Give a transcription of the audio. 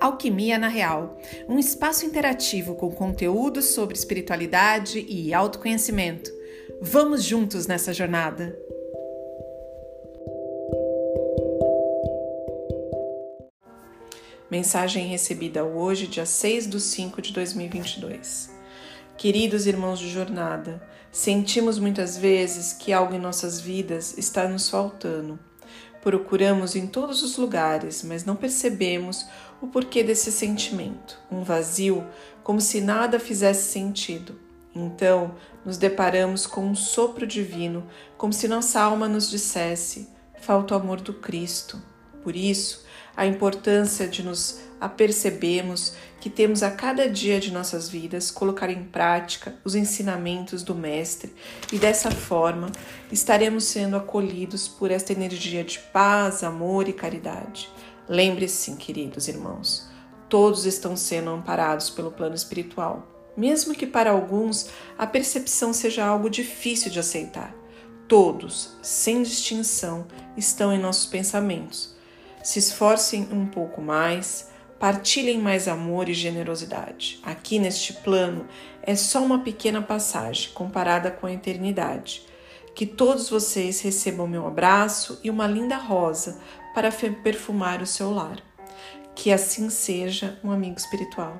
Alquimia na Real, um espaço interativo com conteúdos sobre espiritualidade e autoconhecimento. Vamos juntos nessa jornada! Mensagem recebida hoje, dia 6 de 5 de 2022. Queridos irmãos de jornada, sentimos muitas vezes que algo em nossas vidas está nos faltando Procuramos em todos os lugares, mas não percebemos o porquê desse sentimento, um vazio, como se nada fizesse sentido. Então, nos deparamos com um sopro divino, como se nossa alma nos dissesse: falta o amor do Cristo. Por isso, a importância de nos apercebermos que temos a cada dia de nossas vidas colocar em prática os ensinamentos do Mestre e dessa forma estaremos sendo acolhidos por esta energia de paz, amor e caridade. Lembre-se, queridos irmãos, todos estão sendo amparados pelo plano espiritual, mesmo que para alguns a percepção seja algo difícil de aceitar. Todos, sem distinção, estão em nossos pensamentos se esforcem um pouco mais, partilhem mais amor e generosidade. Aqui neste plano é só uma pequena passagem comparada com a eternidade. Que todos vocês recebam meu abraço e uma linda rosa para perfumar o seu lar. Que assim seja, um amigo espiritual.